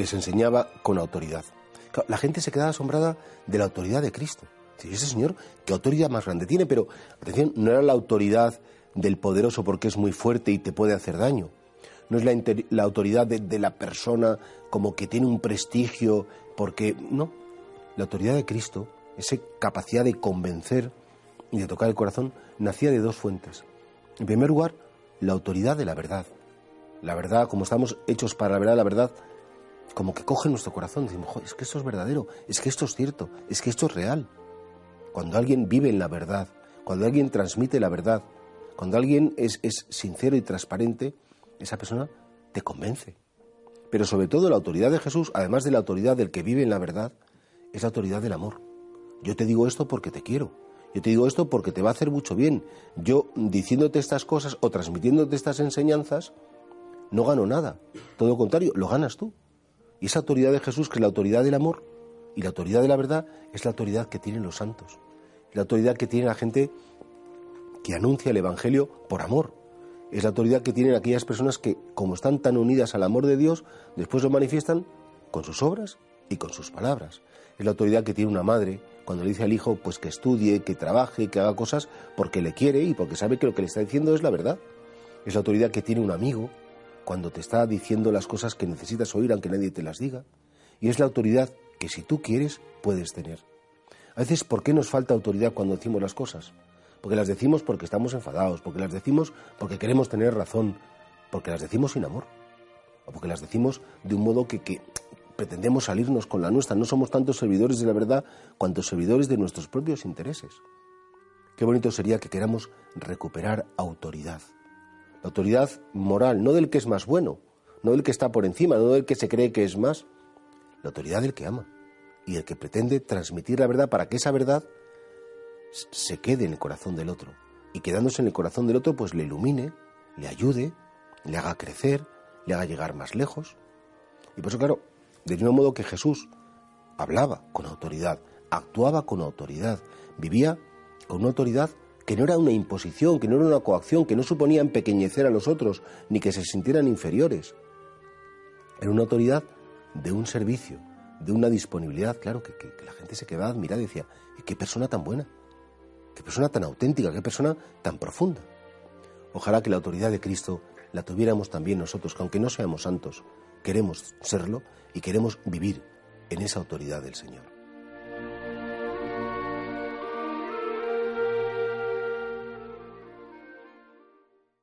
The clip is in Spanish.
les enseñaba con autoridad. La gente se quedaba asombrada de la autoridad de Cristo. Ese señor, ¿qué autoridad más grande tiene? Pero, atención, no era la autoridad del poderoso porque es muy fuerte y te puede hacer daño. No es la, autoridad de, la persona como que tiene un prestigio porque... No, la autoridad de Cristo, esa capacidad de convencer y de tocar el corazón, nacía de dos fuentes. En primer lugar, la autoridad de la verdad. La verdad, como estamos hechos para la verdad, la verdad como que coge nuestro corazón. Decimos, es que esto es verdadero, es que esto es cierto, es que esto es real. Cuando alguien vive en la verdad, cuando alguien transmite la verdad, cuando alguien es, es sincero y transparente, esa persona te convence. Pero sobre todo la autoridad de Jesús, además de la autoridad del que vive en la verdad, es la autoridad del amor. Yo te digo esto porque te quiero. Yo te digo esto porque te va a hacer mucho bien. Yo diciéndote estas cosas o transmitiéndote estas enseñanzas, no gano nada. Todo lo contrario, lo ganas tú. Y esa autoridad de Jesús, que es la autoridad del amor y la autoridad de la verdad, es la autoridad que tienen los santos. La autoridad que tiene la gente que anuncia el Evangelio por amor. Es la autoridad que tienen aquellas personas que, como están tan unidas al amor de Dios, después lo manifiestan con sus obras y con sus palabras. Es la autoridad que tiene una madre cuando le dice al hijo pues que estudie, que trabaje, que haga cosas porque le quiere y porque sabe que lo que le está diciendo es la verdad. Es la autoridad que tiene un amigo cuando te está diciendo las cosas que necesitas oír aunque nadie te las diga. Y es la autoridad que si tú quieres puedes tener. A veces, ¿por qué nos falta autoridad cuando decimos las cosas? Porque las decimos porque estamos enfadados, porque las decimos porque queremos tener razón, porque las decimos sin amor, o porque las decimos de un modo que, que pretendemos salirnos con la nuestra. No somos tantos servidores de la verdad cuanto servidores de nuestros propios intereses. Qué bonito sería que queramos recuperar autoridad la autoridad moral, no del que es más bueno, no del que está por encima, no del que se cree que es más, la autoridad del que ama y el que pretende transmitir la verdad para que esa verdad se quede en el corazón del otro y quedándose en el corazón del otro pues le ilumine, le ayude, le haga crecer, le haga llegar más lejos. Y por eso claro, del mismo modo que Jesús hablaba con autoridad, actuaba con autoridad, vivía con una autoridad que no era una imposición, que no era una coacción, que no suponía empequeñecer a los otros, ni que se sintieran inferiores. Era una autoridad de un servicio, de una disponibilidad, claro, que, la gente se quedaba admirada y decía, qué persona tan buena, qué persona tan auténtica, qué persona tan profunda. Ojalá que la autoridad de Cristo la tuviéramos también nosotros, que aunque no seamos santos, queremos serlo y queremos vivir en esa autoridad del Señor.